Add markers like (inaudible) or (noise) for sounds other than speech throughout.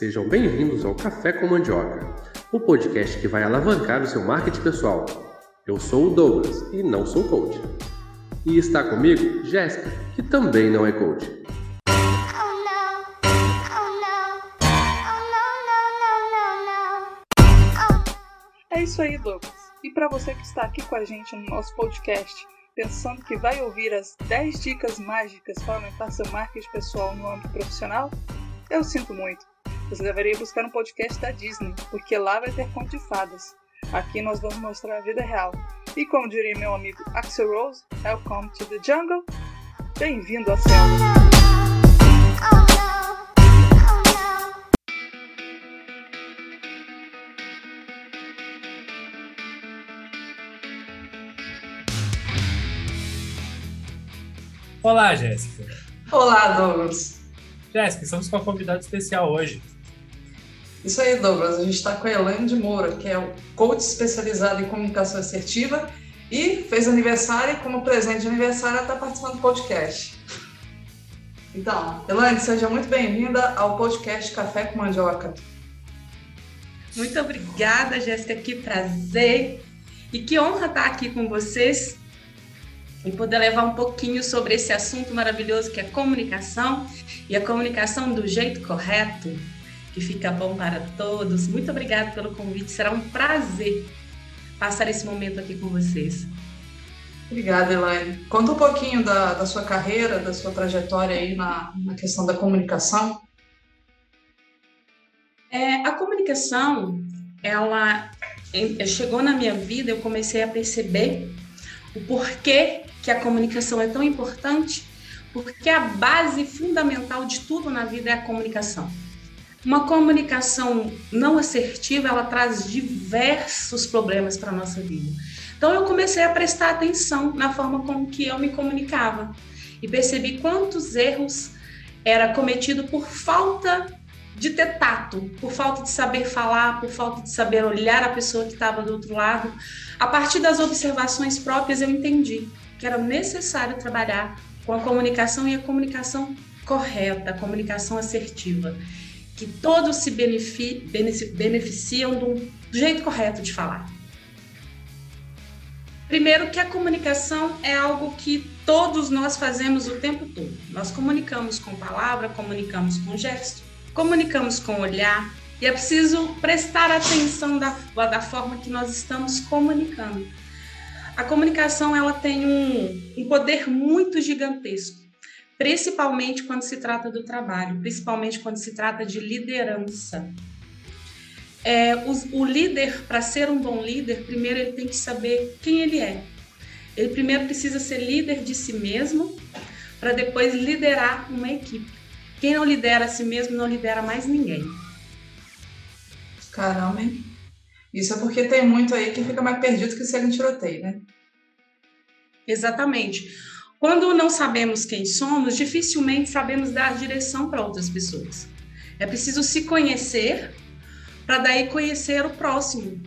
Sejam bem-vindos ao Café com Mandioca, o podcast que vai alavancar o seu marketing pessoal. Eu sou o Douglas e não sou coach. E está comigo Jéssica, que também não é coach. É isso aí, Douglas. E para você que está aqui com a gente no nosso podcast, pensando que vai ouvir as 10 dicas mágicas para aumentar seu marketing pessoal no âmbito profissional, eu sinto muito. Você deveria buscar um podcast da Disney, porque lá vai ter conto de fadas. Aqui nós vamos mostrar a vida real. E como diria meu amigo Axel Rose, Welcome to the Jungle. Bem-vindo à selva. Olá, Jéssica. Olá, Douglas. Jéssica, estamos com uma convidada especial hoje. Isso aí, Douglas. A gente está com a Elaine de Moura, que é o coach especializado em comunicação assertiva e fez aniversário e, como presente de aniversário, ela está participando do podcast. Então, Elaine, seja muito bem-vinda ao podcast Café com Mandioca. Muito obrigada, Jéssica. Que prazer e que honra estar aqui com vocês e poder levar um pouquinho sobre esse assunto maravilhoso que é comunicação e a comunicação do jeito correto, que fica bom para todos. Muito obrigada pelo convite, será um prazer passar esse momento aqui com vocês. Obrigada, Elaine. Conta um pouquinho da, da sua carreira, da sua trajetória aí na, na questão da comunicação. É, a comunicação, ela chegou na minha vida, eu comecei a perceber o porquê que a comunicação é tão importante, porque a base fundamental de tudo na vida é a comunicação. Uma comunicação não assertiva, ela traz diversos problemas para a nossa vida. Então eu comecei a prestar atenção na forma como que eu me comunicava e percebi quantos erros era cometido por falta de ter tato, por falta de saber falar, por falta de saber olhar a pessoa que estava do outro lado. A partir das observações próprias eu entendi que era necessário trabalhar com a comunicação e a comunicação correta, a comunicação assertiva, que todos se benefi beneficiam do, do jeito correto de falar. Primeiro, que a comunicação é algo que todos nós fazemos o tempo todo. Nós comunicamos com palavra, comunicamos com gesto, comunicamos com olhar, e é preciso prestar atenção da, da forma que nós estamos comunicando a comunicação ela tem um, um poder muito gigantesco, principalmente quando se trata do trabalho, principalmente quando se trata de liderança. É, o, o líder, para ser um bom líder, primeiro ele tem que saber quem ele é. Ele primeiro precisa ser líder de si mesmo, para depois liderar uma equipe. Quem não lidera a si mesmo não lidera mais ninguém. Caramba, hein? Isso é porque tem muito aí que fica mais perdido que se ele tiroteio, né? Exatamente. Quando não sabemos quem somos, dificilmente sabemos dar direção para outras pessoas. É preciso se conhecer para daí conhecer o próximo.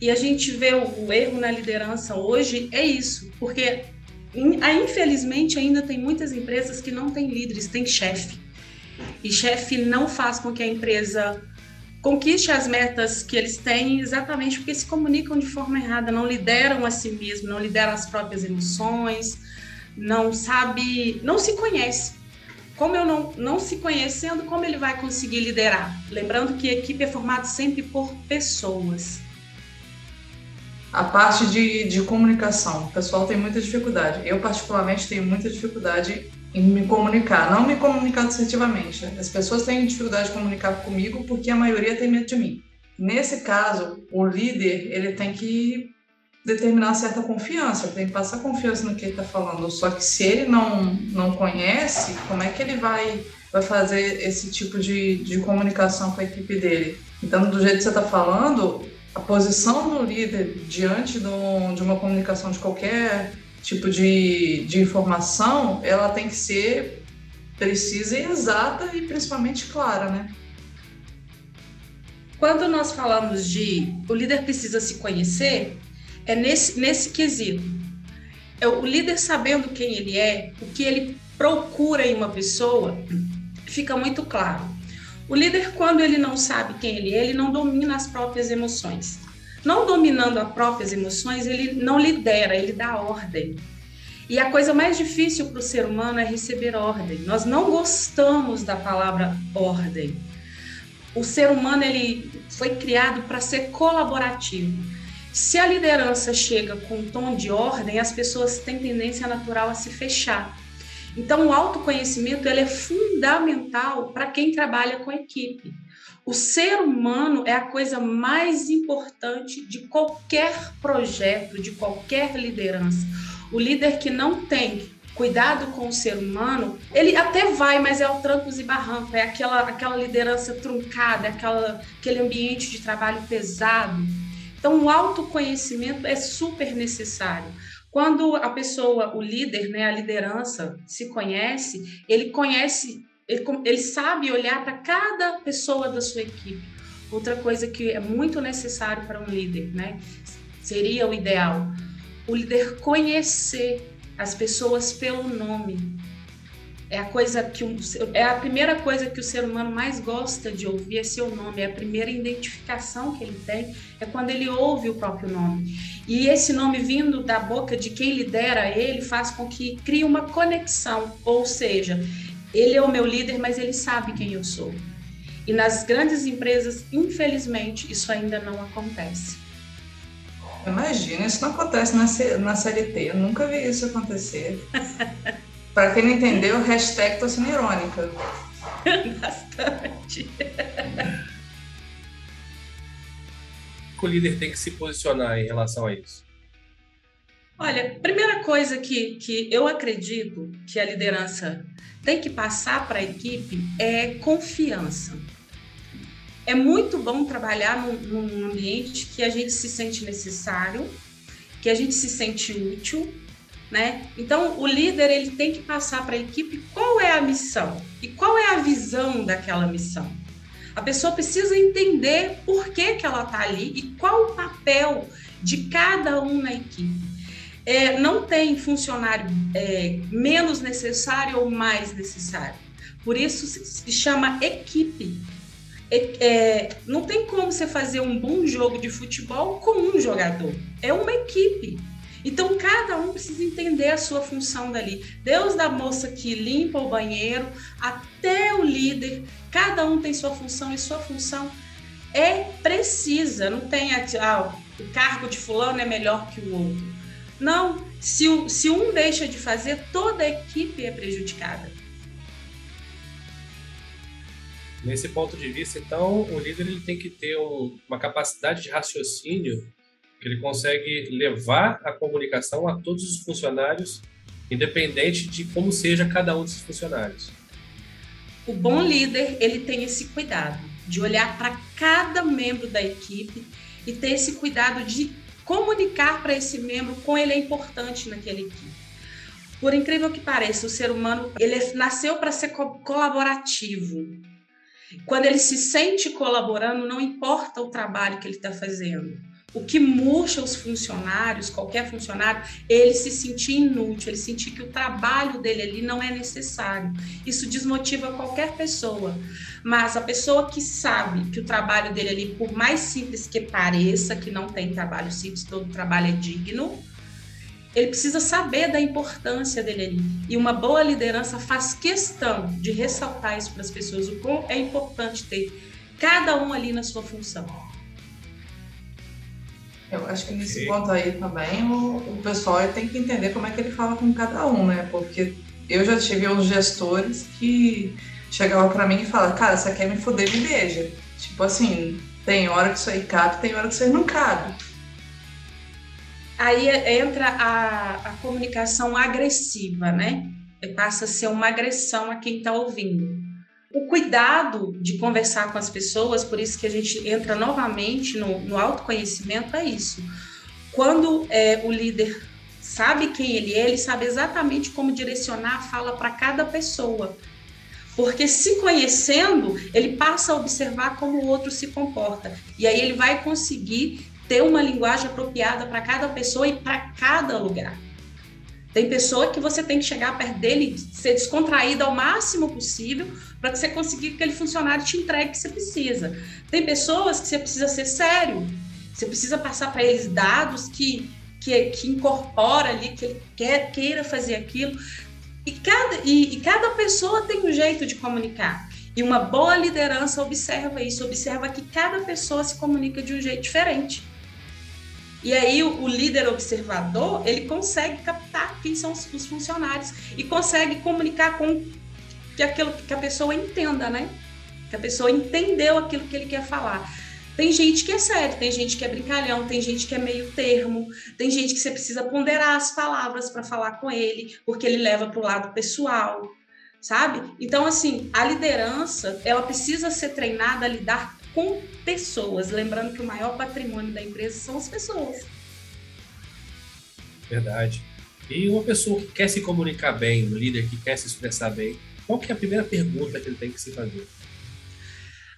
E a gente vê o, erro na liderança hoje é isso, porque infelizmente ainda tem muitas empresas que não têm líderes, têm chefe. E chefe não faz com que a empresa conquiste as metas que eles têm exatamente porque se comunicam de forma errada, não lideram a si mesmo, não lideram as próprias emoções, não sabe, não se conhece. Como eu não, não se conhecendo, como ele vai conseguir liderar? Lembrando que a equipe é formada sempre por pessoas. A parte de, de comunicação, o pessoal tem muita dificuldade. Eu, particularmente, tenho muita dificuldade em me comunicar, não me comunicar assertivamente. As pessoas têm dificuldade de comunicar comigo porque a maioria tem medo de mim. Nesse caso, o líder ele tem que determinar certa confiança, tem que passar confiança no que ele está falando. Só que se ele não, não conhece, como é que ele vai, vai fazer esse tipo de, de comunicação com a equipe dele? Então, do jeito que você está falando, a posição do líder diante do, de uma comunicação de qualquer tipo de, de informação, ela tem que ser precisa e exata e principalmente clara, né? Quando nós falamos de o líder precisa se conhecer, é nesse, nesse quesito. É o líder sabendo quem ele é, o que ele procura em uma pessoa, fica muito claro. O líder, quando ele não sabe quem ele é, ele não domina as próprias emoções. Não dominando as próprias emoções, ele não lidera, ele dá ordem. E a coisa mais difícil para o ser humano é receber ordem. Nós não gostamos da palavra ordem. O ser humano ele foi criado para ser colaborativo. Se a liderança chega com um tom de ordem, as pessoas têm tendência natural a se fechar. Então, o autoconhecimento ele é fundamental para quem trabalha com equipe. O ser humano é a coisa mais importante de qualquer projeto, de qualquer liderança. O líder que não tem cuidado com o ser humano, ele até vai, mas é o trancos e barrancos, é aquela, aquela liderança truncada, aquela, aquele ambiente de trabalho pesado. Então, o autoconhecimento é super necessário. Quando a pessoa, o líder, né, a liderança, se conhece, ele conhece, ele, ele sabe olhar para cada pessoa da sua equipe. Outra coisa que é muito necessário para um líder, né, seria o ideal, o líder conhecer as pessoas pelo nome. É a coisa que é a primeira coisa que o ser humano mais gosta de ouvir é seu nome, é a primeira identificação que ele tem é quando ele ouve o próprio nome. E esse nome vindo da boca de quem lidera ele faz com que crie uma conexão, ou seja, ele é o meu líder, mas ele sabe quem eu sou. E nas grandes empresas, infelizmente, isso ainda não acontece. Imagina, isso não acontece na, na CLT, eu nunca vi isso acontecer. (laughs) Para quem não entendeu, hashtag tô sendo irônica. (laughs) Bastante. o líder tem que se posicionar em relação a isso? Olha, primeira coisa que, que eu acredito que a liderança tem que passar para a equipe é confiança. É muito bom trabalhar num, num ambiente que a gente se sente necessário, que a gente se sente útil, né? Então, o líder ele tem que passar para a equipe qual é a missão e qual é a visão daquela missão. A pessoa precisa entender por que, que ela está ali e qual o papel de cada um na equipe. É, não tem funcionário é, menos necessário ou mais necessário. Por isso se chama equipe. É, não tem como você fazer um bom jogo de futebol com um jogador. É uma equipe. Então, cada um precisa entender a sua função dali. Deus da moça que limpa o banheiro, até o líder, cada um tem sua função e sua função é precisa. Não tem ah, o cargo de fulano é melhor que o outro. Não, se, se um deixa de fazer, toda a equipe é prejudicada. Nesse ponto de vista, então, o líder ele tem que ter um, uma capacidade de raciocínio que ele consegue levar a comunicação a todos os funcionários, independente de como seja cada um desses funcionários. O bom líder, ele tem esse cuidado de olhar para cada membro da equipe e ter esse cuidado de comunicar para esse membro como ele é importante naquela equipe. Por incrível que pareça, o ser humano ele é, nasceu para ser co colaborativo. Quando ele se sente colaborando, não importa o trabalho que ele está fazendo o que murcha os funcionários, qualquer funcionário, ele se sentir inútil, ele sentir que o trabalho dele ali não é necessário. Isso desmotiva qualquer pessoa. Mas a pessoa que sabe que o trabalho dele ali, por mais simples que pareça, que não tem trabalho simples, todo trabalho é digno, ele precisa saber da importância dele ali. E uma boa liderança faz questão de ressaltar isso para as pessoas, o quão é importante ter cada um ali na sua função. Eu acho que nesse ponto aí também o, o pessoal tem que entender como é que ele fala com cada um, né? Porque eu já tive uns gestores que chegavam para mim e falavam, cara, você quer me foder, me beija. Tipo assim, tem hora que isso aí cabe, tem hora que isso aí não cabe. Aí entra a, a comunicação agressiva, né? Passa a ser uma agressão a quem está ouvindo o cuidado de conversar com as pessoas, por isso que a gente entra novamente no, no autoconhecimento, é isso. Quando é, o líder sabe quem ele é, ele sabe exatamente como direcionar a fala para cada pessoa. Porque se conhecendo, ele passa a observar como o outro se comporta. E aí ele vai conseguir ter uma linguagem apropriada para cada pessoa e para cada lugar. Tem pessoa que você tem que chegar perto dele, ser descontraído ao máximo possível, para que você consiga que aquele funcionário te entregue o que você precisa. Tem pessoas que você precisa ser sério, você precisa passar para eles dados que, que, que incorpora ali, que ele quer, queira fazer aquilo. E cada, e, e cada pessoa tem um jeito de comunicar. E uma boa liderança observa isso, observa que cada pessoa se comunica de um jeito diferente. E aí o, o, líder observador, ele consegue captar quem são os, os, funcionários e consegue comunicar com que aquilo que a pessoa entenda, né? Que a pessoa entendeu aquilo que ele quer falar. Tem gente que é sério, tem gente que é brincalhão, tem gente que é meio termo, tem gente que você precisa ponderar as palavras para falar com ele, porque ele leva para o lado pessoal, sabe? Então, assim, a liderança, ela precisa ser treinada a lidar com pessoas. Lembrando que o maior patrimônio da empresa são as pessoas. Verdade. E uma pessoa que quer se comunicar bem, um líder que quer se expressar bem, qual que é a primeira pergunta que ele tem que se fazer?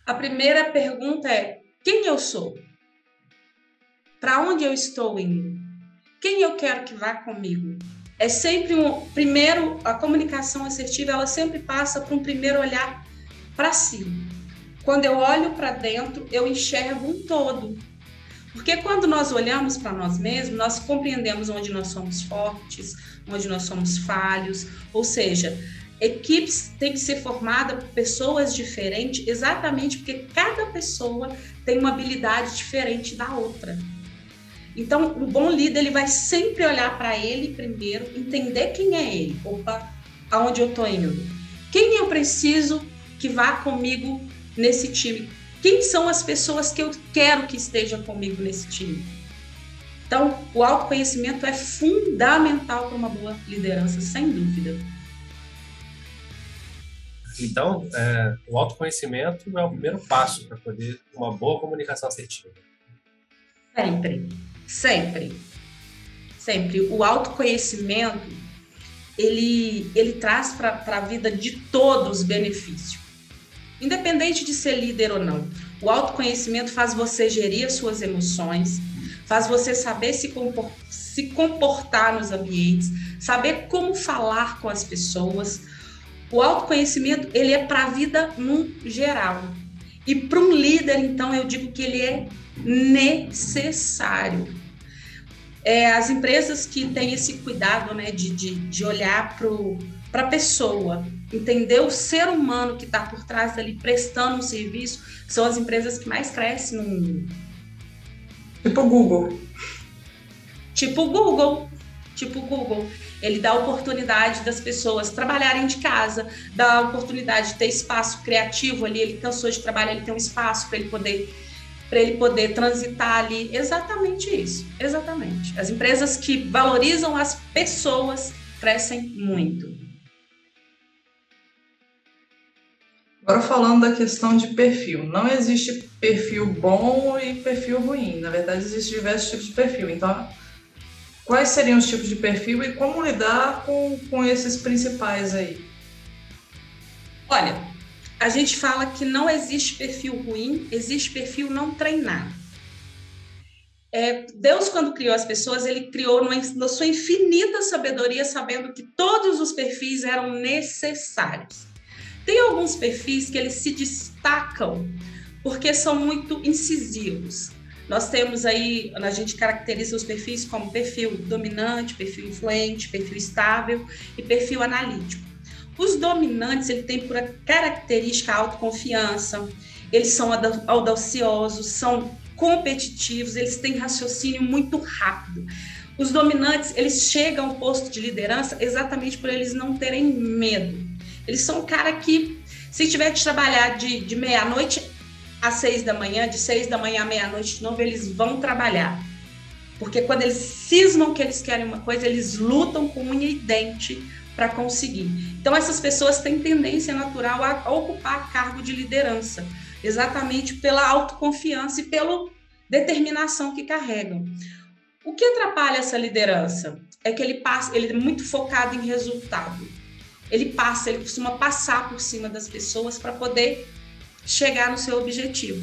A primeira pergunta é: quem eu sou? Para onde eu estou indo? Quem eu quero que vá comigo? É sempre um primeiro a comunicação assertiva, ela sempre passa por um primeiro olhar para si. Quando eu olho para dentro, eu enxergo um todo. Porque quando nós olhamos para nós mesmos, nós compreendemos onde nós somos fortes, onde nós somos falhos, ou seja, equipes têm que ser formadas por pessoas diferentes, exatamente porque cada pessoa tem uma habilidade diferente da outra. Então, o bom líder ele vai sempre olhar para ele primeiro, entender quem é ele, opa, aonde eu estou indo, quem eu preciso que vá comigo nesse time? Quem são as pessoas que eu quero que estejam comigo nesse time? Então, o autoconhecimento é fundamental para uma boa liderança, sem dúvida. Então, é, o autoconhecimento é o primeiro passo para poder uma boa comunicação assertiva. Sempre, sempre, sempre. O autoconhecimento ele, ele traz para a vida de todos benefício independente de ser líder ou não. O autoconhecimento faz você gerir as suas emoções, faz você saber se, se comportar nos ambientes, saber como falar com as pessoas. O autoconhecimento, ele é para a vida no geral. E para um líder, então, eu digo que ele é necessário. É, as empresas que têm esse cuidado né, de, de, de olhar para a pessoa, entender o ser humano que está por trás dali prestando um serviço, são as empresas que mais crescem no mundo. Tipo Google. Tipo Google. Tipo Google. Ele dá oportunidade das pessoas trabalharem de casa, dá oportunidade de ter espaço criativo ali. Ele cansou de trabalhar, ele tem um espaço para ele poder para ele poder transitar ali. Exatamente isso. Exatamente. As empresas que valorizam as pessoas crescem muito. Agora falando da questão de perfil, não existe perfil bom e perfil ruim. Na verdade, existem diversos tipos de perfil. Então, quais seriam os tipos de perfil e como lidar com, com esses principais aí? Olha, a gente fala que não existe perfil ruim, existe perfil não treinado. É, Deus, quando criou as pessoas, ele criou na sua infinita sabedoria, sabendo que todos os perfis eram necessários. Tem alguns perfis que eles se destacam porque são muito incisivos. Nós temos aí, a gente caracteriza os perfis como perfil dominante, perfil influente, perfil estável e perfil analítico. Os dominantes, ele tem por característica a autoconfiança, eles são audaciosos, são competitivos, eles têm raciocínio muito rápido. Os dominantes, eles chegam ao posto de liderança exatamente por eles não terem medo. Eles são um cara que, se tiver que trabalhar de, de meia-noite às seis da manhã, de seis da manhã à meia-noite de novo, eles vão trabalhar. Porque quando eles cismam que eles querem uma coisa, eles lutam com unha e dente para conseguir. Então, essas pessoas têm tendência natural a ocupar cargo de liderança, exatamente pela autoconfiança e pela determinação que carregam. O que atrapalha essa liderança é que ele passa, ele é muito focado em resultado ele passa, ele costuma passar por cima das pessoas para poder chegar no seu objetivo.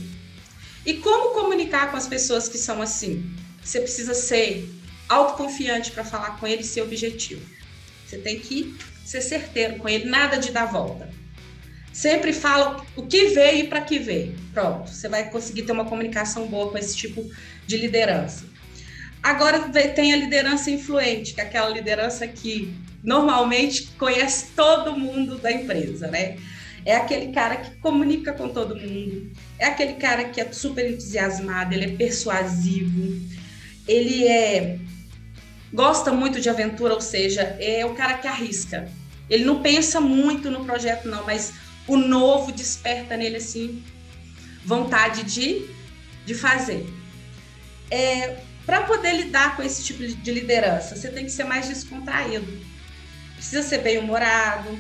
E como comunicar com as pessoas que são assim? Você precisa ser autoconfiante para falar com ele ser objetivo. Você tem que ser certeiro com ele, nada de dar volta. Sempre fala o que veio e para que veio. Pronto, você vai conseguir ter uma comunicação boa com esse tipo de liderança. Agora tem a liderança influente, que é aquela liderança que normalmente conhece todo mundo da empresa, né? É aquele cara que comunica com todo mundo, é aquele cara que é super entusiasmado, ele é persuasivo, ele é gosta muito de aventura, ou seja, é o cara que arrisca. Ele não pensa muito no projeto não, mas o novo desperta nele assim vontade de, de fazer. É, Para poder lidar com esse tipo de liderança, você tem que ser mais descontraído. Precisa ser bem humorado.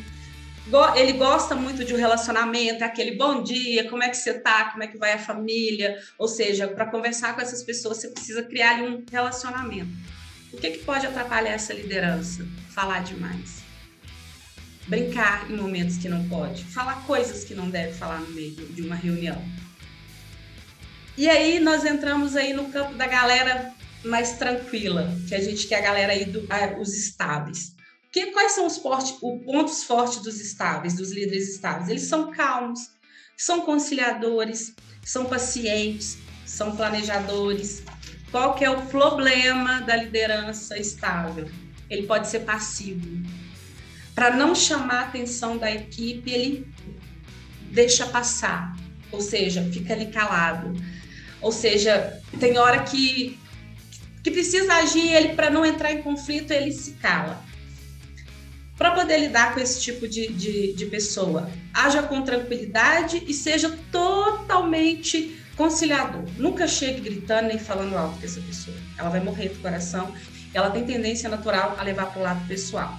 Ele gosta muito de um relacionamento, aquele bom dia, como é que você tá, como é que vai a família. Ou seja, para conversar com essas pessoas, você precisa criar um relacionamento. O que, que pode atrapalhar essa liderança? Falar demais brincar em momentos que não pode, falar coisas que não deve falar no meio de uma reunião. E aí nós entramos aí no campo da galera mais tranquila, que a gente quer a galera aí do, os estáveis. Que, quais são os, os pontos fortes dos estáveis, dos líderes estáveis? Eles são calmos, são conciliadores, são pacientes, são planejadores. Qual que é o problema da liderança estável? Ele pode ser passivo para não chamar a atenção da equipe, ele deixa passar, ou seja, fica ali calado. Ou seja, tem hora que, que precisa agir ele para não entrar em conflito, ele se cala. Para poder lidar com esse tipo de, de, de pessoa, haja com tranquilidade e seja totalmente conciliador. Nunca chegue gritando nem falando alto com essa pessoa. Ela vai morrer do coração. Ela tem tendência natural a levar para o lado pessoal.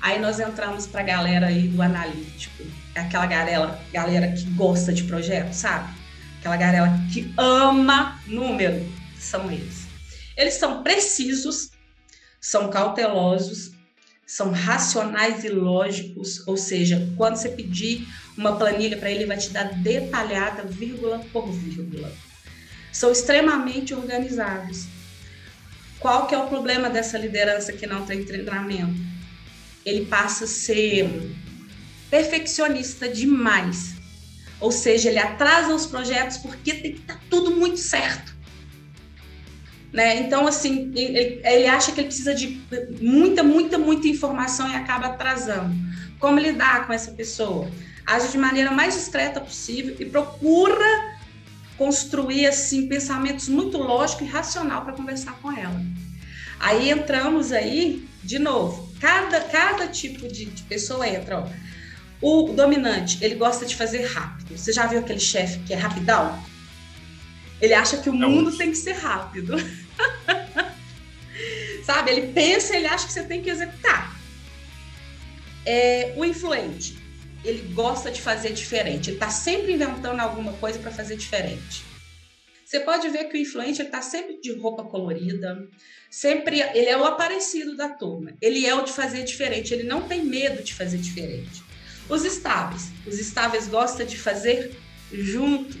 Aí nós entramos para a galera aí do analítico, é aquela galera, galera que gosta de projeto, sabe? Aquela galera que ama número, são eles. Eles são precisos, são cautelosos, são racionais e lógicos, ou seja, quando você pedir uma planilha para ele, ele vai te dar detalhada, vírgula por vírgula. São extremamente organizados. Qual que é o problema dessa liderança que não tem treinamento? ele passa a ser perfeccionista demais. Ou seja, ele atrasa os projetos porque tem que estar tá tudo muito certo. Né? Então, assim, ele, ele, acha que ele precisa de muita, muita, muita informação e acaba atrasando. Como lidar com essa pessoa? Age de maneira mais discreta possível e procura construir assim pensamentos muito lógicos e racional para conversar com ela. Aí entramos aí, de novo, cada, cada tipo de, de pessoa entra, ó. O dominante, ele gosta de fazer rápido. Você já viu aquele chefe que é rapidão? Ele acha que o Não. mundo tem que ser rápido. (laughs) Sabe? Ele pensa, ele acha que você tem que executar. É, o influente, ele gosta de fazer diferente. Ele está sempre inventando alguma coisa para fazer diferente. Você pode ver que o influente está sempre de roupa colorida, sempre ele é o aparecido da turma. Ele é o de fazer diferente, ele não tem medo de fazer diferente. Os estáveis, os estáveis gostam de fazer junto.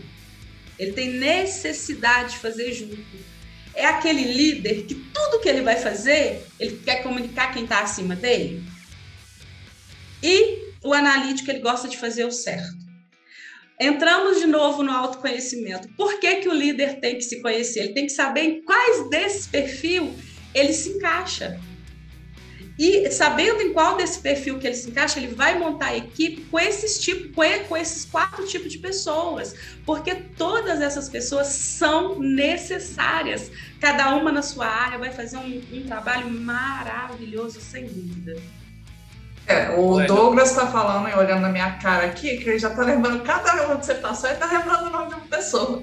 Ele tem necessidade de fazer junto. É aquele líder que tudo que ele vai fazer, ele quer comunicar quem está acima dele. E o analítico, ele gosta de fazer o certo. Entramos de novo no autoconhecimento. Por que, que o líder tem que se conhecer? Ele tem que saber em quais desses perfil ele se encaixa. E sabendo em qual desse perfil que ele se encaixa, ele vai montar a equipe com esses tipos, com esses quatro tipos de pessoas, porque todas essas pessoas são necessárias. Cada uma na sua área vai fazer um, um trabalho maravilhoso, sem dúvida. É, o Douglas está falando e olhando na minha cara aqui, que ele já está lembrando cada uma que você passou e está lembrando o nome de uma pessoa.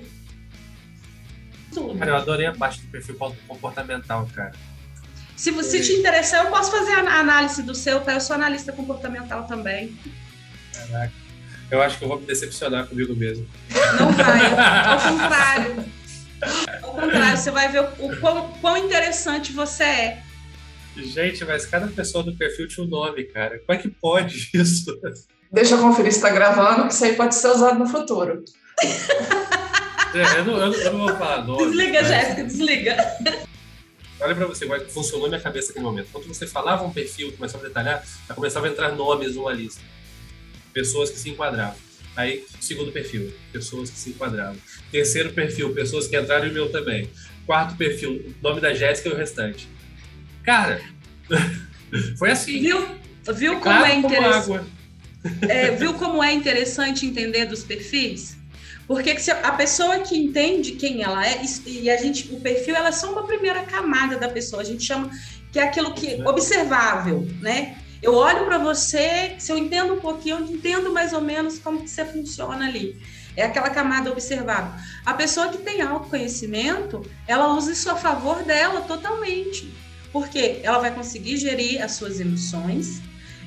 Cara, eu adorei a parte do perfil comportamental, cara. Se você te interessar, eu posso fazer a análise do seu, tá? Eu sou analista comportamental também. Caraca. Eu acho que eu vou me decepcionar comigo mesmo. Não vai, (laughs) ao contrário. Ao contrário, você vai ver o, o quão, quão interessante você é. Gente, mas cada pessoa do perfil tinha um nome, cara. Como é que pode (laughs) isso? Deixa eu conferir se está gravando, que isso aí pode ser usado no futuro. É, eu, não, eu, eu, não, vou falar nome. Desliga, mas... Jéssica, desliga. Olha para você, funcionou na minha cabeça naquele momento. Quando você falava um perfil, começava a detalhar, já começava a entrar nomes numa lista. Pessoas que se enquadravam. Aí, segundo perfil, pessoas que se enquadravam. Terceiro perfil, pessoas que entraram e o meu também. Quarto perfil, nome da Jéssica e o restante. Cara, (laughs) foi assim. Viu, viu como é como interessante? água. É, viu como é interessante entender dos perfis? Porque a pessoa que entende quem ela é, e a gente, o perfil ela é só uma primeira camada da pessoa. A gente chama que é aquilo que observável, né? Eu olho para você, se eu entendo um pouquinho, eu entendo mais ou menos como que você funciona ali. É aquela camada observável. A pessoa que tem autoconhecimento, ela usa isso a favor dela totalmente. Porque ela vai conseguir gerir as suas emoções,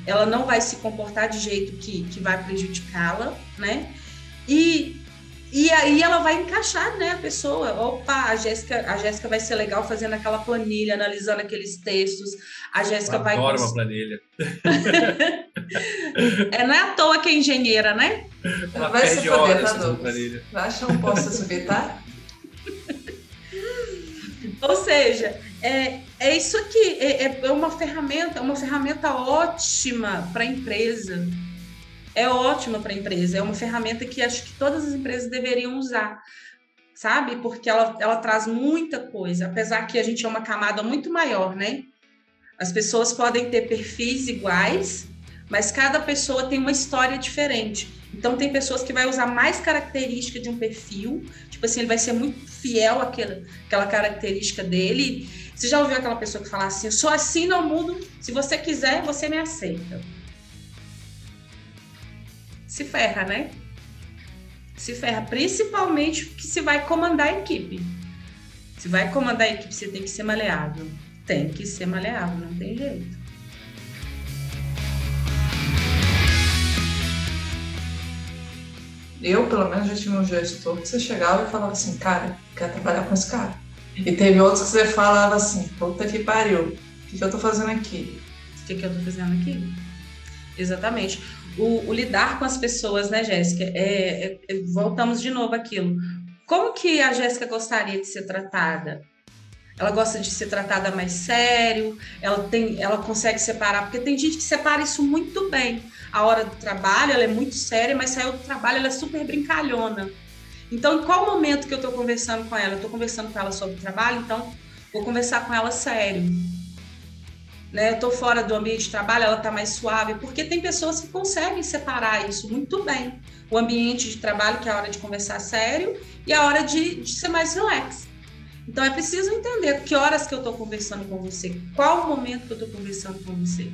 ela não vai se comportar de jeito que, que vai prejudicá-la, né? E, e aí ela vai encaixar, né, a pessoa. Opa, a Jéssica, a Jéssica vai ser legal fazendo aquela planilha, analisando aqueles textos. A Jéssica Eu vai. adoro uma planilha. (laughs) É, não é à toa que é engenheira, né? Ela Vai se horas tá, Douglas? achar um posto subir, tá? (laughs) Ou seja, é, é isso aqui, é, é uma ferramenta, é uma ferramenta ótima para a empresa. É ótima para a empresa, é uma ferramenta que acho que todas as empresas deveriam usar, sabe? Porque ela, ela traz muita coisa, apesar que a gente é uma camada muito maior, né? As pessoas podem ter perfis iguais, mas cada pessoa tem uma história diferente. Então tem pessoas que vai usar mais característica de um perfil, tipo assim, ele vai ser muito fiel àquela, aquela característica dele. Você já ouviu aquela pessoa que fala assim, eu sou assim no mundo, se você quiser, você me aceita. Se ferra, né? Se ferra, principalmente que se vai comandar a equipe. Se vai comandar a equipe, você tem que ser maleável. Tem que ser maleável, não tem jeito. Eu, pelo menos, já tinha um gestor que você chegava e falava assim, cara, quero trabalhar com esse cara. E teve outros que você falava assim, puta que pariu, o que, que eu tô fazendo aqui? O que, que eu tô fazendo aqui? Exatamente. O, o lidar com as pessoas, né, Jéssica? É, é- é- voltamos de novo àquilo. Como que a Jéssica gostaria de ser tratada? Ela gosta de ser tratada mais sério, ela, tem, ela consegue separar, porque tem gente que separa isso muito bem. A hora do trabalho, ela é muito séria, mas saiu do trabalho, ela é super brincalhona. Então, em qual momento que eu estou conversando com ela? Eu estou conversando com ela sobre o trabalho, então vou conversar com ela sério né? Eu tô fora do ambiente de trabalho, ela tá mais suave, porque tem pessoas que conseguem separar isso muito bem. O ambiente de trabalho, que é a hora de conversar sério, e a hora de, de ser mais relax. Então é preciso entender que horas que eu tô conversando com você, qual o momento que eu tô conversando com você.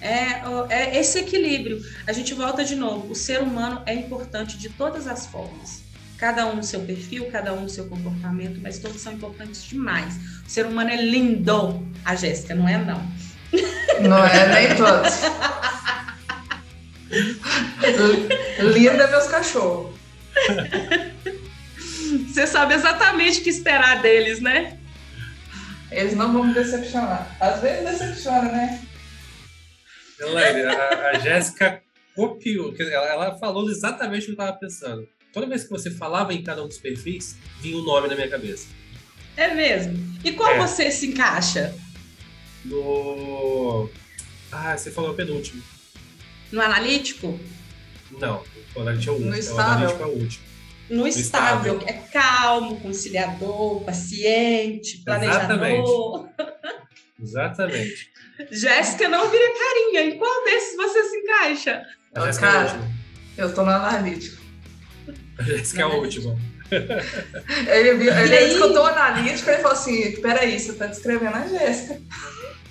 É, é esse equilíbrio. A gente volta de novo. O ser humano é importante de todas as formas. Cada um no seu perfil, cada um no seu comportamento, mas todos são importantes demais. O ser humano é lindo. A Jéssica não é, não. Não é nem todos. Linda meus cachorros. Você sabe exatamente o que esperar deles, né? Eles não vão me decepcionar. Às vezes decepciona, né? Elaine, a, a Jéssica copiou, ela, ela falou exatamente o que eu estava pensando. Toda vez que você falava em cada um dos perfis, vinha um nome na minha cabeça. É mesmo. E qual É. você se encaixa? No. Ah, você falou o penúltimo. No analítico? Não, o analítico é o último. No O estável. analítico é o último. No estável, estável. que é calmo, conciliador, paciente, planejador. Exatamente. (laughs) Jéssica não vira carinha. Em qual desses você se encaixa? É Cara. Eu tô no analítico. (laughs) A Jéssica é a última. (laughs) Ele, viu, ele aí? escutou o analítico e falou assim: peraí, você tá descrevendo a Jéssica.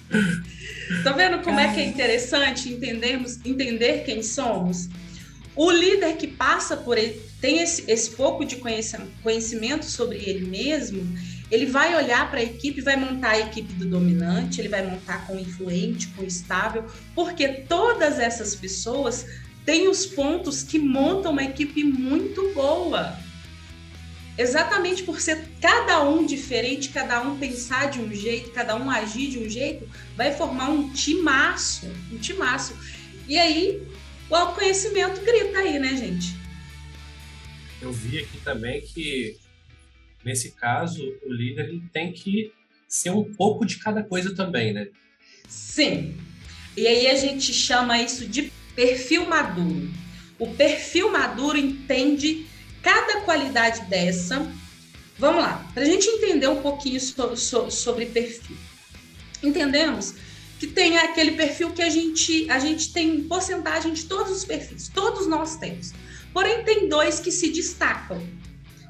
(laughs) Tá vendo como é que é interessante entendermos, entender quem somos? O líder que passa por ele, tem esse, esse pouco de conhecimento sobre ele mesmo, ele vai olhar para a equipe, vai montar a equipe do dominante, ele vai montar com o influente, com o estável, porque todas essas pessoas têm os pontos que montam uma equipe muito boa. Exatamente por ser cada um diferente, cada um pensar de um jeito, cada um agir de um jeito, vai formar um timaço, um timaço. E aí, o autoconhecimento grita aí, né, gente? Eu vi aqui também que, nesse caso, o líder ele tem que ser um pouco de cada coisa também, né? Sim. E aí a gente chama isso de perfil maduro. O perfil maduro entende cada qualidade dessa. Vamos lá, para a gente entender um pouquinho so, so, sobre perfil. Entendemos que tem aquele perfil que a gente, a gente tem porcentagem de todos os perfis, todos nós temos. Porém, tem dois que se destacam,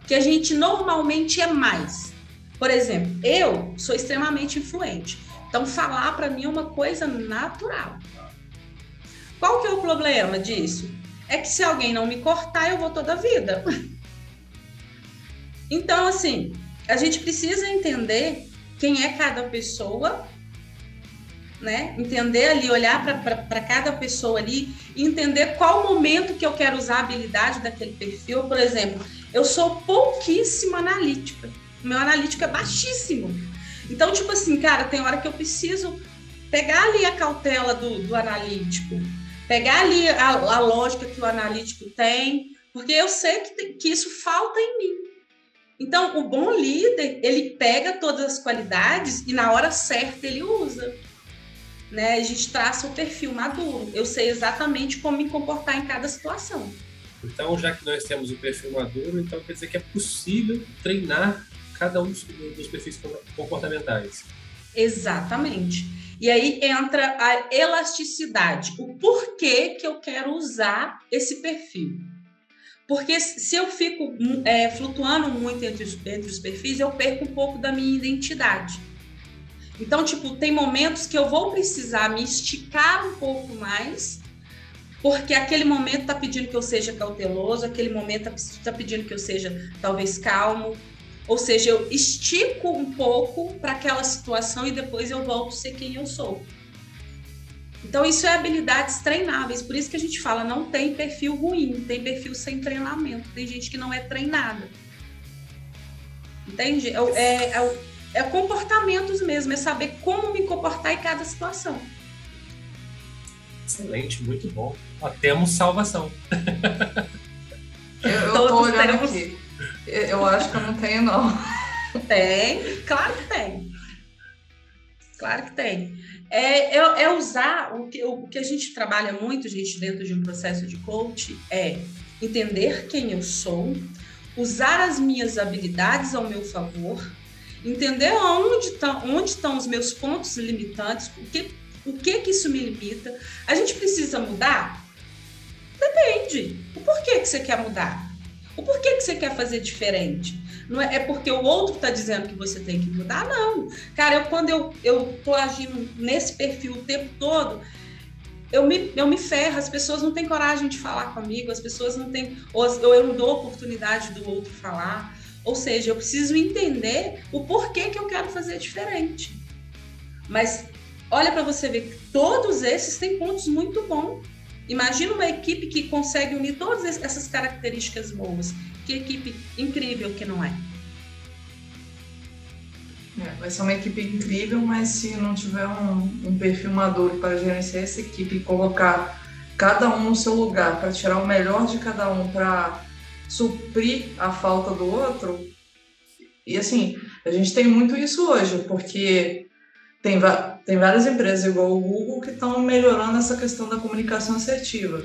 que a gente normalmente é mais. Por exemplo, eu sou extremamente influente. Então, falar para mim é uma coisa natural. Qual que é o problema disso? É que se alguém não me cortar, eu vou toda a vida. Então, assim, a gente precisa entender quem é cada pessoa, né? Entender ali, olhar para cada pessoa ali entender qual momento que eu quero usar a habilidade daquele perfil. Por exemplo, eu sou pouquíssimo analítica. Meu analítico é baixíssimo. Então, tipo assim, cara, tem hora que eu preciso pegar ali a cautela do, do analítico, pegar ali a, a, lógica que o analítico tem, porque eu sei que, que isso falta em mim. Então, o bom líder, ele pega todas as qualidades e na hora certa ele usa. Né? A gente traça o perfil maduro. Eu sei exatamente como me comportar em cada situação. Então, já que nós temos o perfil maduro, então quer dizer que é possível treinar cada um dos, dos perfis comportamentais. Exatamente. E aí entra a elasticidade. O porquê que eu quero usar esse perfil. Porque se eu fico é, flutuando muito entre os, entre os perfis, eu perco um pouco da minha identidade. Então, tipo, tem momentos que eu vou precisar me esticar um pouco mais, porque aquele momento está pedindo que eu seja cauteloso, aquele momento está pedindo que eu seja talvez calmo. Ou seja, eu estico um pouco para aquela situação e depois eu volto a ser quem eu sou. Então, isso é habilidades treináveis. Por isso que a gente fala, não tem perfil ruim, tem perfil sem treinamento. Tem gente que não é treinada. Entende? É, é, é, é comportamentos mesmo, é saber como me comportar em cada situação. Excelente, muito bom. Ó, temos salvação. eu, eu tô olhando temos... aqui. Eu acho que eu não tenho, não. (laughs) Tem, claro que tem. Claro que tem é, é, é usar o que, o que a gente trabalha muito, gente, dentro de um processo de coach, é entender quem eu sou, usar as minhas habilidades ao meu favor, entender onde, tá, onde estão os meus pontos limitantes, o que, o que que isso me limita. A gente precisa mudar? Depende. O porquê que você quer mudar? O porquê que você quer fazer diferente? Não é, é porque o outro está dizendo que você tem que mudar, não. Cara, eu, quando eu, eu agindo nesse perfil o tempo todo, eu me, eu me ferro, as pessoas não têm coragem de falar comigo, as pessoas não têm, ou eu não dou oportunidade do outro falar. Ou seja, eu preciso entender o porquê que eu quero fazer diferente. Mas olha para você ver que todos esses têm pontos muito bons. Imagina uma equipe que consegue unir todas essas características boas que equipe incrível que não é. é vai ser uma equipe incrível, mas se não tiver um, um perfil maduro para gerenciar essa equipe e colocar cada um no seu lugar, para tirar o melhor de cada um, para suprir a falta do outro. E assim, a gente tem muito isso hoje, porque tem, tem várias empresas igual o Google que estão melhorando essa questão da comunicação assertiva.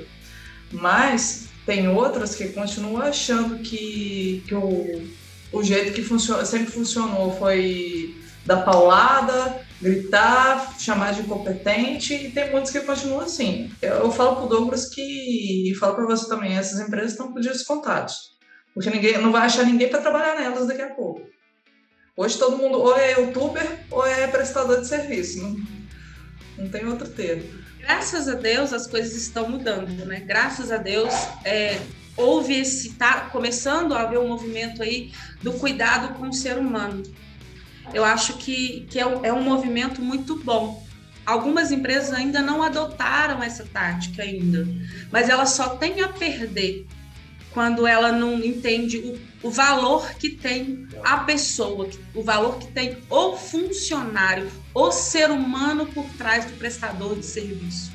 Mas tem outras que continuam achando que, que o, o jeito que funciona, sempre funcionou foi dar paulada, gritar, chamar de incompetente, e tem muitos que continuam assim. Eu, eu falo pro Douglas que, e falo para você também, essas empresas estão com dias contatos. Porque ninguém não vai achar ninguém para trabalhar nelas daqui a pouco. Hoje todo mundo ou é youtuber ou é prestador de serviço. Não, não tem outro termo graças a Deus as coisas estão mudando, né? Graças a Deus é, houve esse tá começando a haver um movimento aí do cuidado com o ser humano. Eu acho que, que é, um, é um movimento muito bom. Algumas empresas ainda não adotaram essa tática ainda, mas elas só têm a perder quando ela não entende o, o valor que tem a pessoa, o valor que tem o funcionário, o ser humano por trás do prestador de serviço.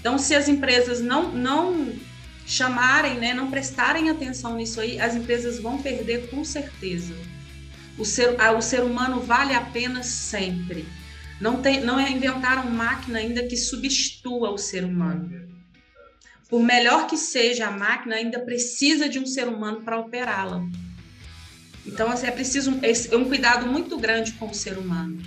Então, se as empresas não, não chamarem, né, não prestarem atenção nisso aí, as empresas vão perder com certeza. O ser, o ser humano vale a pena sempre. Não, tem, não inventaram máquina ainda que substitua o ser humano. Por melhor que seja a máquina, ainda precisa de um ser humano para operá-la. Então, assim, é preciso é um cuidado muito grande com o ser humano.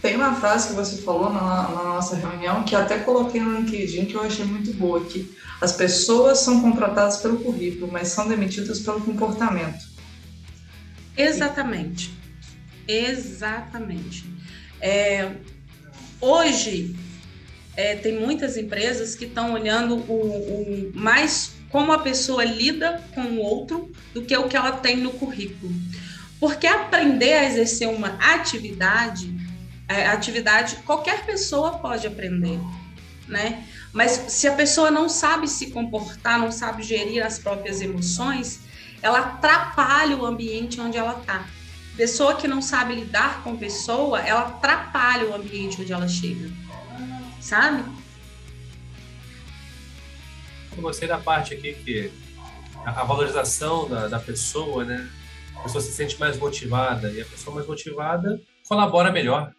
Tem uma frase que você falou na, na, nossa reunião que até coloquei no LinkedIn que eu achei muito boa, que as pessoas são contratadas pelo currículo, mas são demitidas pelo comportamento. Exatamente. Exatamente. É, hoje, é, tem muitas empresas que estão olhando o, o, mais como a pessoa lida com o outro do que o que ela tem no currículo. Porque aprender a exercer uma atividade é, atividade qualquer pessoa pode aprender, né? Mas se a pessoa não sabe se comportar, não sabe gerir as próprias emoções, ela atrapalha o ambiente onde ela está. Pessoa que não sabe lidar com pessoa, ela atrapalha o ambiente onde ela chega. Sabe? Eu gostei da parte aqui que a valorização da, da pessoa, né? A pessoa se sente mais motivada e a pessoa mais motivada colabora melhor.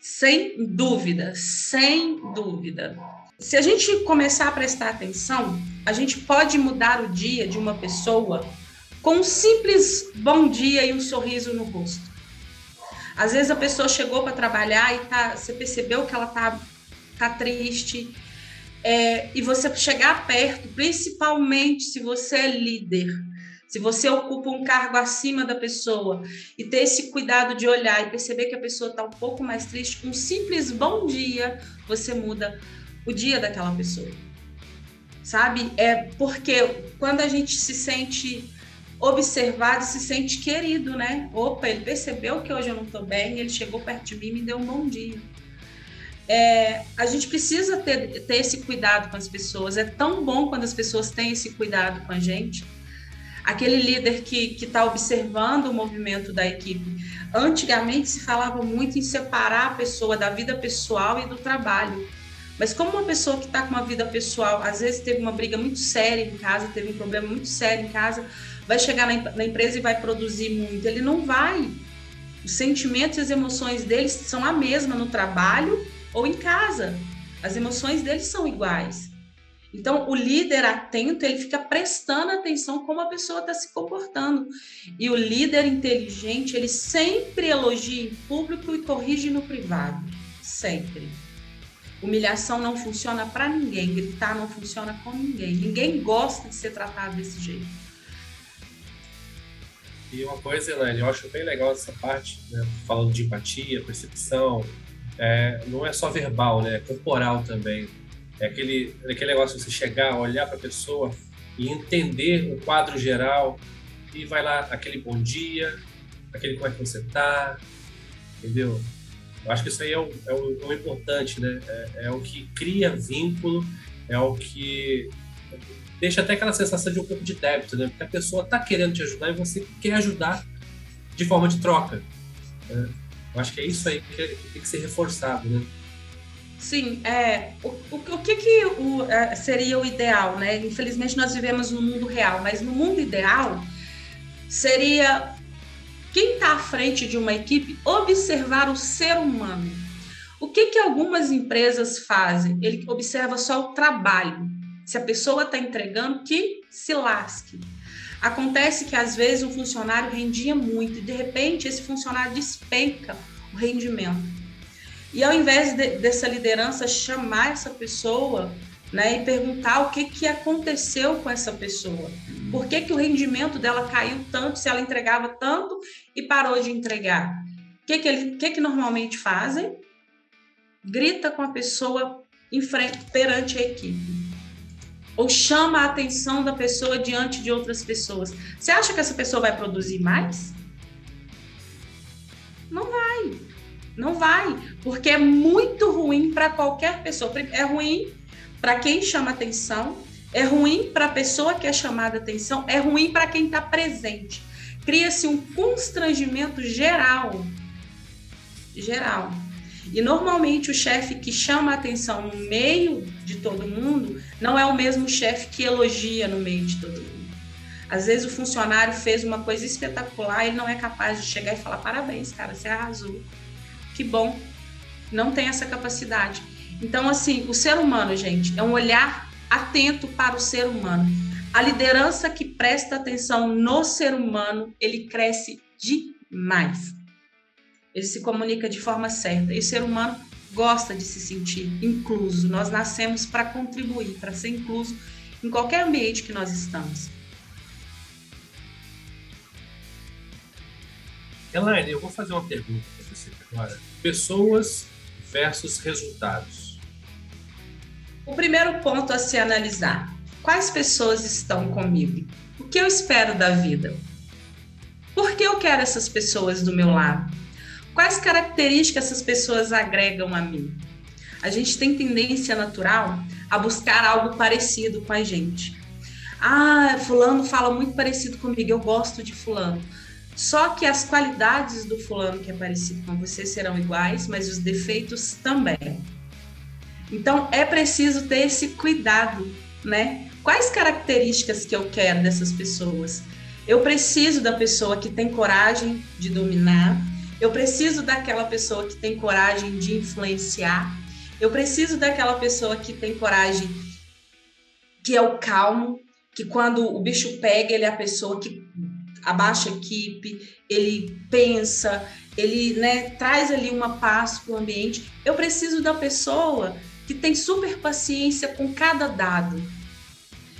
Sem dúvida, sem dúvida. Se a gente começar a prestar atenção, a gente pode mudar o dia de uma pessoa com um simples bom dia e um sorriso no rosto. Às vezes a pessoa chegou para trabalhar e tá, você percebeu que ela tá, tá triste. É, e você chegar perto, principalmente se você é líder, se você ocupa um cargo acima da pessoa e ter esse cuidado de olhar e perceber que a pessoa está um pouco mais triste, um simples bom dia, você muda o dia daquela pessoa. Sabe? É porque quando a gente se sente observado, se sente querido, né? Opa, ele percebeu que hoje eu não estou bem, ele chegou perto de mim e me deu um bom dia. É, a gente precisa ter, ter esse cuidado com as pessoas. É tão bom quando as pessoas têm esse cuidado com a gente aquele líder que está observando o movimento da equipe. Antigamente se falava muito em separar a pessoa da vida pessoal e do trabalho. Mas como uma pessoa que está com uma vida pessoal, às vezes teve uma briga muito séria em casa, teve um problema muito sério em casa, vai chegar na, na empresa e vai produzir muito, ele não vai. Os sentimentos e as emoções deles são a mesma no trabalho ou em casa. As emoções deles são iguais. Então, o líder atento, ele fica prestando atenção como a pessoa está se comportando. E o líder inteligente, ele sempre elogia em público e corrige no privado. Sempre. Humilhação não funciona para ninguém, gritar não funciona com ninguém. Ninguém gosta de ser tratado desse jeito. E uma coisa, Elaine, eu acho bem legal essa parte, né? falando de empatia, percepção, é, não é só verbal, né? é corporal também é aquele, aquele negócio de você chegar, olhar para a pessoa e entender o quadro geral e vai lá aquele bom dia, aquele como é que você está, entendeu? Eu acho que isso aí é o, é o, é o importante, né? É, é, o que cria vínculo, é o que deixa até aquela sensação de um pouco de débito, né? Porque a pessoa está querendo te ajudar e você quer ajudar de forma de troca. Né? Eu acho que é isso aí que, que tem que ser reforçado, né? Sim, é, o, o, o que, que o, é, seria o ideal, né? Infelizmente nós vivemos no mundo real, mas no mundo ideal seria quem está à frente de uma equipe observar o ser humano. O que, que algumas empresas fazem? Ele observa só o trabalho. Se a pessoa está entregando, que se lasque. Acontece que às vezes um funcionário rendia muito e de repente esse funcionário despenca o rendimento. E ao invés de, dessa liderança chamar essa pessoa né, e perguntar o que, que aconteceu com essa pessoa. Por que, que o rendimento dela caiu tanto, se ela entregava tanto e parou de entregar? O que, que, ele, que, que normalmente fazem? Grita com a pessoa em frente, perante a equipe. Ou chama a atenção da pessoa diante de outras pessoas. Você acha que essa pessoa vai produzir mais? Não vai. Não vai, porque é muito ruim para qualquer pessoa. É ruim para quem chama atenção, é ruim para a pessoa que é chamada atenção, é ruim para quem está presente. Cria-se um constrangimento geral. Geral. E normalmente o chefe que chama atenção no meio de todo mundo não é o mesmo chefe que elogia no meio de todo mundo. Às vezes o funcionário fez uma coisa espetacular e ele não é capaz de chegar e falar: parabéns, cara, você arrasou. Que bom. Não tem essa capacidade. Então, assim, o ser humano, gente, é um olhar atento para o ser humano. A liderança que presta atenção no ser humano, ele cresce demais. Ele se comunica de forma certa. E o ser humano gosta de se sentir incluso. Nós nascemos para contribuir, para ser incluso em qualquer ambiente que nós estamos. Elaine, eu vou fazer uma pergunta para você agora. Pessoas versus resultados. O primeiro ponto a se analisar: quais pessoas estão comigo? O que eu espero da vida? Por que eu quero essas pessoas do meu lado? Quais características essas pessoas agregam a mim? A gente tem tendência natural a buscar algo parecido com a gente. Ah, fulano fala muito parecido comigo, eu gosto de fulano. Só que as qualidades do fulano que é parecido com você serão iguais, mas os defeitos também. Então é preciso ter esse cuidado, né? Quais características que eu quero dessas pessoas? Eu preciso da pessoa que tem coragem de dominar, eu preciso daquela pessoa que tem coragem de influenciar, eu preciso daquela pessoa que tem coragem, que é o calmo, que quando o bicho pega, ele é a pessoa que abaixa a equipe, ele pensa, ele né, traz ali uma paz para o ambiente. Eu preciso da pessoa que tem super paciência com cada dado.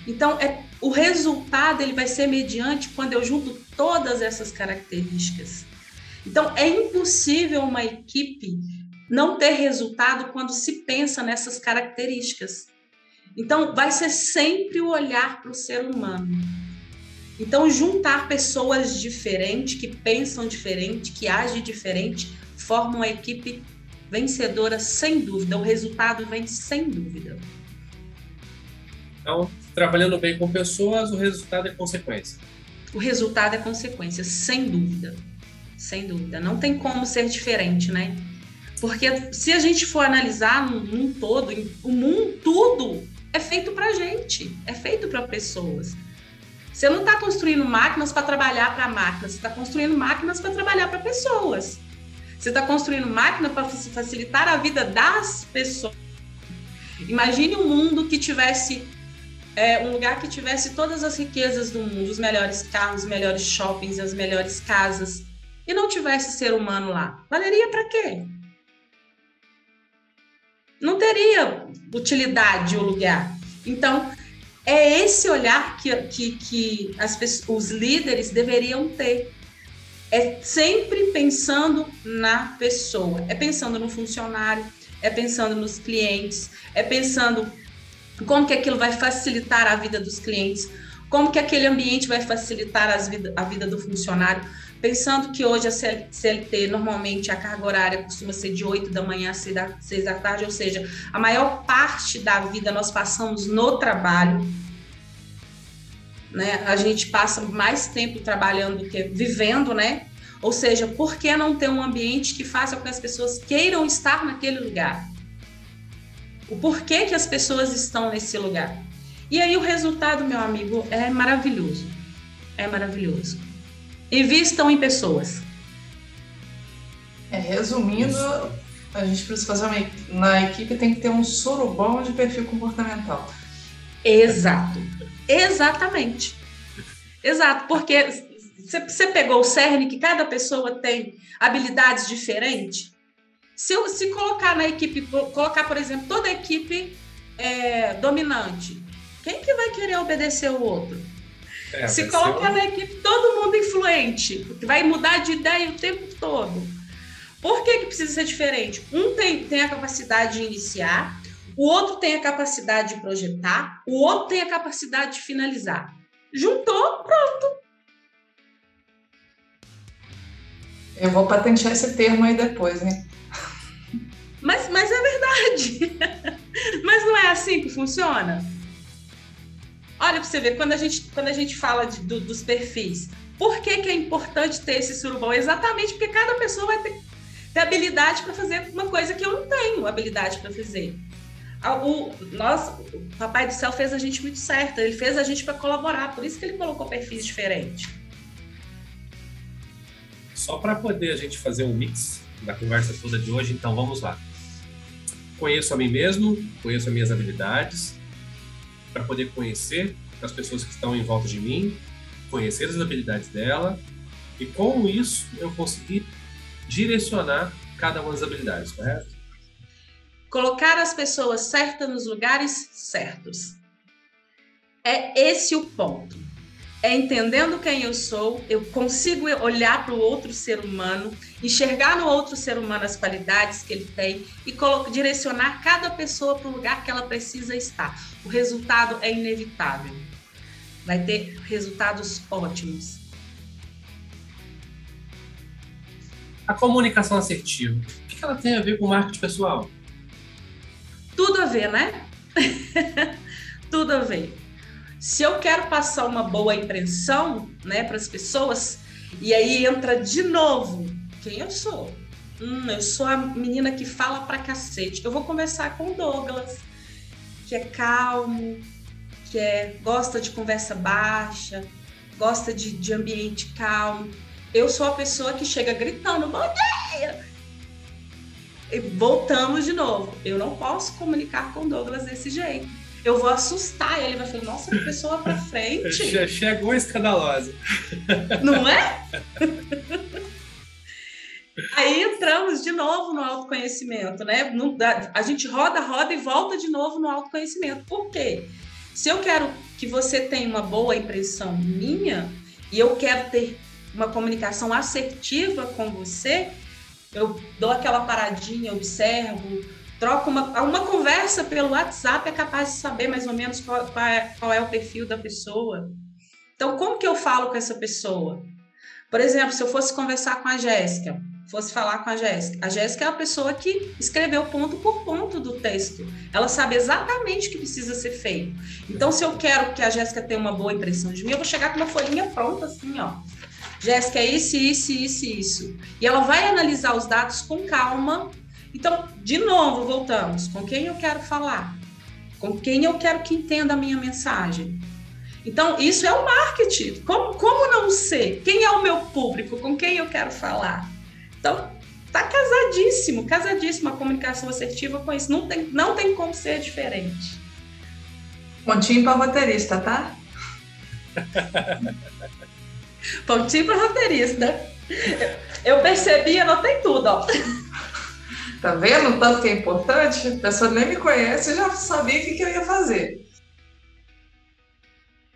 Então, é, o resultado ele vai ser mediante quando eu junto todas essas características. Então, é impossível uma equipe não ter resultado quando se pensa nessas características. Então, vai ser sempre o olhar para o ser humano. Então, juntar pessoas diferentes, que pensam diferente, que agem diferente, forma uma equipe vencedora sem dúvida. O resultado vem sem dúvida. Então, trabalhando bem com pessoas, o resultado é consequência. O resultado é consequência, sem dúvida. Sem dúvida. Não tem como ser diferente, né? Porque se a gente for analisar num, num todo, o mundo, tudo é feito para gente, é feito para pessoas. Você não está construindo máquinas para trabalhar para máquinas, você está construindo máquinas para trabalhar para pessoas. Você está construindo máquina para facilitar a vida das pessoas. Imagine um mundo que tivesse é, um lugar que tivesse todas as riquezas do mundo, os melhores carros, os melhores shoppings, as melhores casas, e não tivesse ser humano lá. Valeria para quê? Não teria utilidade o lugar. Então, é esse olhar que, que, que as, os líderes deveriam ter. É sempre pensando na pessoa, é pensando no funcionário, é pensando nos clientes, é pensando como que aquilo vai facilitar a vida dos clientes, como que aquele ambiente vai facilitar vida, a vida do funcionário, pensando que hoje a CLT, normalmente a carga horária costuma ser de 8 da manhã a 6 da, 6 da tarde, ou seja, a maior parte da vida nós passamos no trabalho, né? A gente passa mais tempo trabalhando do que vivendo, né? Ou seja, por que não ter um ambiente que faça com que as pessoas queiram estar naquele lugar? O porquê que as pessoas estão nesse lugar? E aí o resultado, meu amigo, é maravilhoso. É maravilhoso. Invistam em pessoas. É, resumindo, a gente precisa fazer uma. Na equipe tem que ter um surubão de perfil comportamental. Exato. Exatamente. Exato, porque você pegou o CERN, que cada pessoa tem habilidades diferentes. Se, se colocar na equipe, colocar, por exemplo, toda a equipe é, dominante, quem que vai querer obedecer o outro? É, se colocar na equipe todo mundo influente, que vai mudar de ideia o tempo todo. Por que, que precisa ser diferente? Um tem, tem a capacidade de iniciar, o outro tem a capacidade de projetar, o outro tem a capacidade de finalizar. Juntou, pronto. Eu vou patentear esse termo aí depois, hein? Mas, mas é verdade. (laughs) mas não é assim que funciona? Olha para você ver, quando a gente, quando a gente fala de, do, dos perfis, por que, que é importante ter esse surubão? Exatamente porque cada pessoa vai ter, ter habilidade para fazer uma coisa que eu não tenho habilidade para fazer. O, nós, o Papai do Céu fez a gente muito certo, ele fez a gente para colaborar, por isso que ele colocou perfis diferentes. Só para poder a gente fazer um mix da conversa toda de hoje, então vamos lá. Conheço a mim mesmo, conheço as minhas habilidades, para poder conhecer as pessoas que estão em volta de mim, conhecer as habilidades dela, e com isso eu conseguir direcionar cada uma das habilidades, correto? Colocar as pessoas certas nos lugares certos. É esse o ponto. É entendendo quem eu sou, eu consigo olhar para o outro ser humano, enxergar no outro ser humano as qualidades que ele tem e direcionar cada pessoa para o lugar que ela precisa estar. O resultado é inevitável. Vai ter resultados ótimos. A comunicação assertiva, o que ela tem a ver com marketing pessoal? Tudo a ver, né? (laughs) Tudo a ver. Se eu quero passar uma boa impressão, né, para as pessoas, e aí entra de novo quem eu sou. Hum, eu sou a menina que fala pra cacete. Eu vou conversar com o Douglas, que é calmo, que é gosta de conversa baixa, gosta de, de ambiente calmo eu sou a pessoa que chega gritando, bom dia! E voltamos de novo. Eu não posso comunicar com Douglas desse jeito. Eu vou assustar ele, vai falar, nossa, que pessoa pra frente. (laughs) Chegou escandalosa. Não é? (laughs) Aí entramos de novo no autoconhecimento, né? A gente roda, roda e volta de novo no autoconhecimento. Por quê? Se eu quero que você tenha uma boa impressão minha e eu quero ter uma comunicação assertiva com você, eu dou aquela paradinha, observo, troco uma, uma conversa pelo WhatsApp é capaz de saber mais ou menos qual, qual, é, qual é o perfil da pessoa. Então, como que eu falo com essa pessoa? Por exemplo, se eu fosse conversar com a Jéssica, fosse falar com a Jéssica. A Jéssica é a pessoa que escreveu ponto por ponto do texto. Ela sabe exatamente o que precisa ser feito. Então, se eu quero que a Jéssica tenha uma boa impressão de mim, eu vou chegar com uma folhinha pronta, assim, ó. Jéssica, é isso, isso, isso, isso. E ela vai analisar os dados com calma. Então, de novo, voltamos. Com quem eu quero falar? Com quem eu quero que entenda a minha mensagem? Então, isso é o marketing. Como, como não ser? Quem é o meu público? Com quem eu quero falar? Então, tá casadíssimo, casadíssimo a comunicação assertiva com isso. Não tem, não tem como ser diferente. Pontinho para roteirista, tá? (laughs) Pontinho para roteirista. Eu percebi, anotei tudo, ó. Tá vendo tanto que é importante? A pessoa nem me conhece, já sabia o que, que eu ia fazer.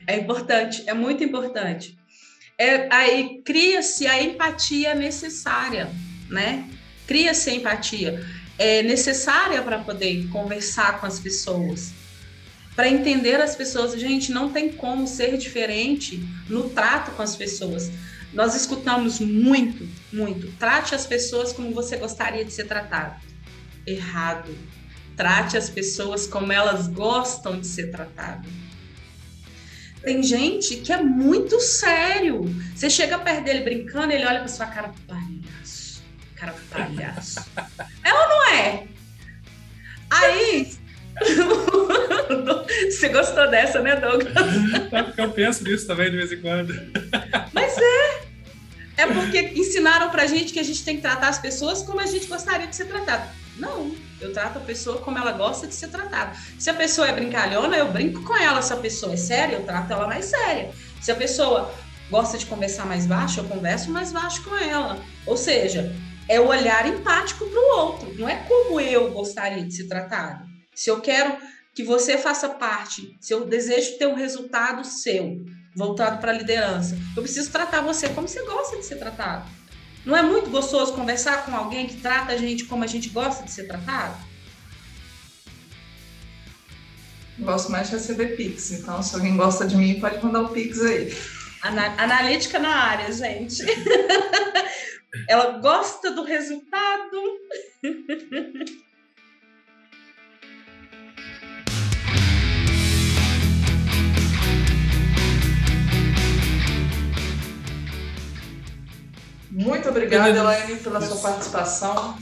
É importante, é muito importante. É, aí cria-se a empatia necessária, né? Cria-se a empatia é necessária para poder conversar com as pessoas para entender as pessoas. Gente, não tem como ser diferente no trato com as pessoas. Nós escutamos muito, muito. Trate as pessoas como você gostaria de ser tratado. Errado. Trate as pessoas como elas gostam de ser tratadas. Tem gente que é muito sério. Você chega perto dele brincando, ele olha para sua cara, palhaço. Cara, palhaço. é ou não é? Aí (laughs) Você gostou dessa, né, Douglas? (laughs) É porque eu penso nisso também de vez em quando. Mas é. É porque ensinaram pra gente que a gente tem que tratar as pessoas como a gente gostaria de ser tratado. Não, eu trato a pessoa como ela gosta de ser tratada. Se a pessoa é brincalhona, eu brinco com ela. Se a pessoa é séria, eu trato ela mais séria. Se a pessoa gosta de conversar mais baixo, eu converso mais baixo com ela. Ou seja, é o olhar empático para o outro. Não é como eu gostaria de ser tratado. Se eu quero que você faça parte, se eu desejo ter um resultado seu, voltado para a liderança, eu preciso tratar você como você gosta de ser tratado. Não é muito gostoso conversar com alguém que trata a gente como a gente gosta de ser tratado? Gosto mais de receber Pix, então se alguém gosta de mim, pode mandar o Pix aí. analítica na área, gente. (laughs) Ela gosta do resultado. (laughs) Muito obrigada, Elaine, pela sua participação.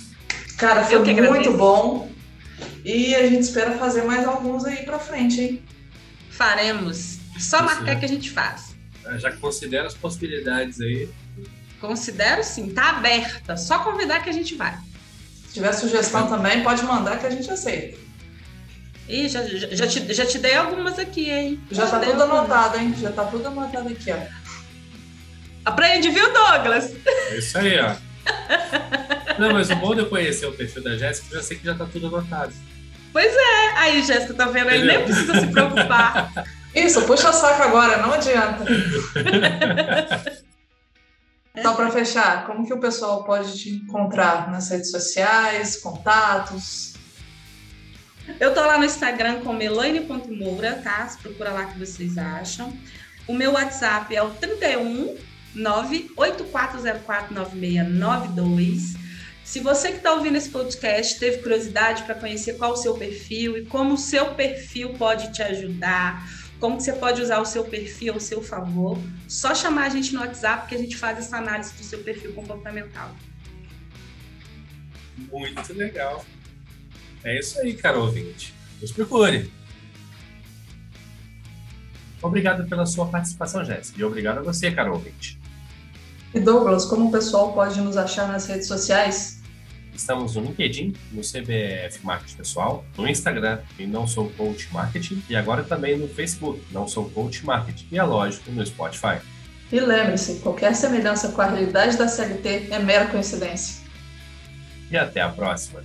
Cara, foi muito bom. E a gente espera fazer mais alguns aí pra frente, hein? Faremos. Só Isso, marcar né? que a gente faz. Já considera as possibilidades aí. Considero sim, tá aberta. Só convidar que a gente vai. Se tiver sugestão também, pode mandar que a gente aceita. Ih, já, já, já te, já te dei algumas aqui, hein? Já te tá tudo algumas. anotado, hein? Já tá tudo anotado aqui, ó. Aprende, viu, Douglas? É isso aí, ó. Não, mas o bom de eu conhecer o perfil da Jéssica, eu já sei que já tá tudo anotado. É, aí, Jéssica, tá vendo? Aí nem precisa se preocupar. Isso, puxa saco agora, não adianta. (laughs) Então, para fechar, como que o pessoal pode te encontrar nas redes sociais, contatos? Eu tô lá no Instagram como elaine.moura, tá? Se procura lá que vocês acham. O meu WhatsApp é o 31 984049692. Se você que está ouvindo esse podcast teve curiosidade para conhecer qual o seu perfil e como o seu perfil pode te ajudar, como você pode usar o seu perfil ao seu favor, só chamar a gente no WhatsApp que a gente faz essa análise do seu perfil comportamental. Muito legal. É isso aí, cara ouvinte. Nos procure. Obrigado pela sua participação, Jéssica. E obrigado a você, cara ouvinte. E Douglas, como o pessoal pode nos achar nas redes sociais? Estamos no LinkedIn, no CBF Marketing Pessoal, no Instagram, em Não Sou Coach Marketing, e agora também no Facebook, Não Sou Coach Marketing, e é lógico, no Spotify. E lembre-se, qualquer semelhança com a realidade da CLT é mera coincidência. E até a próxima.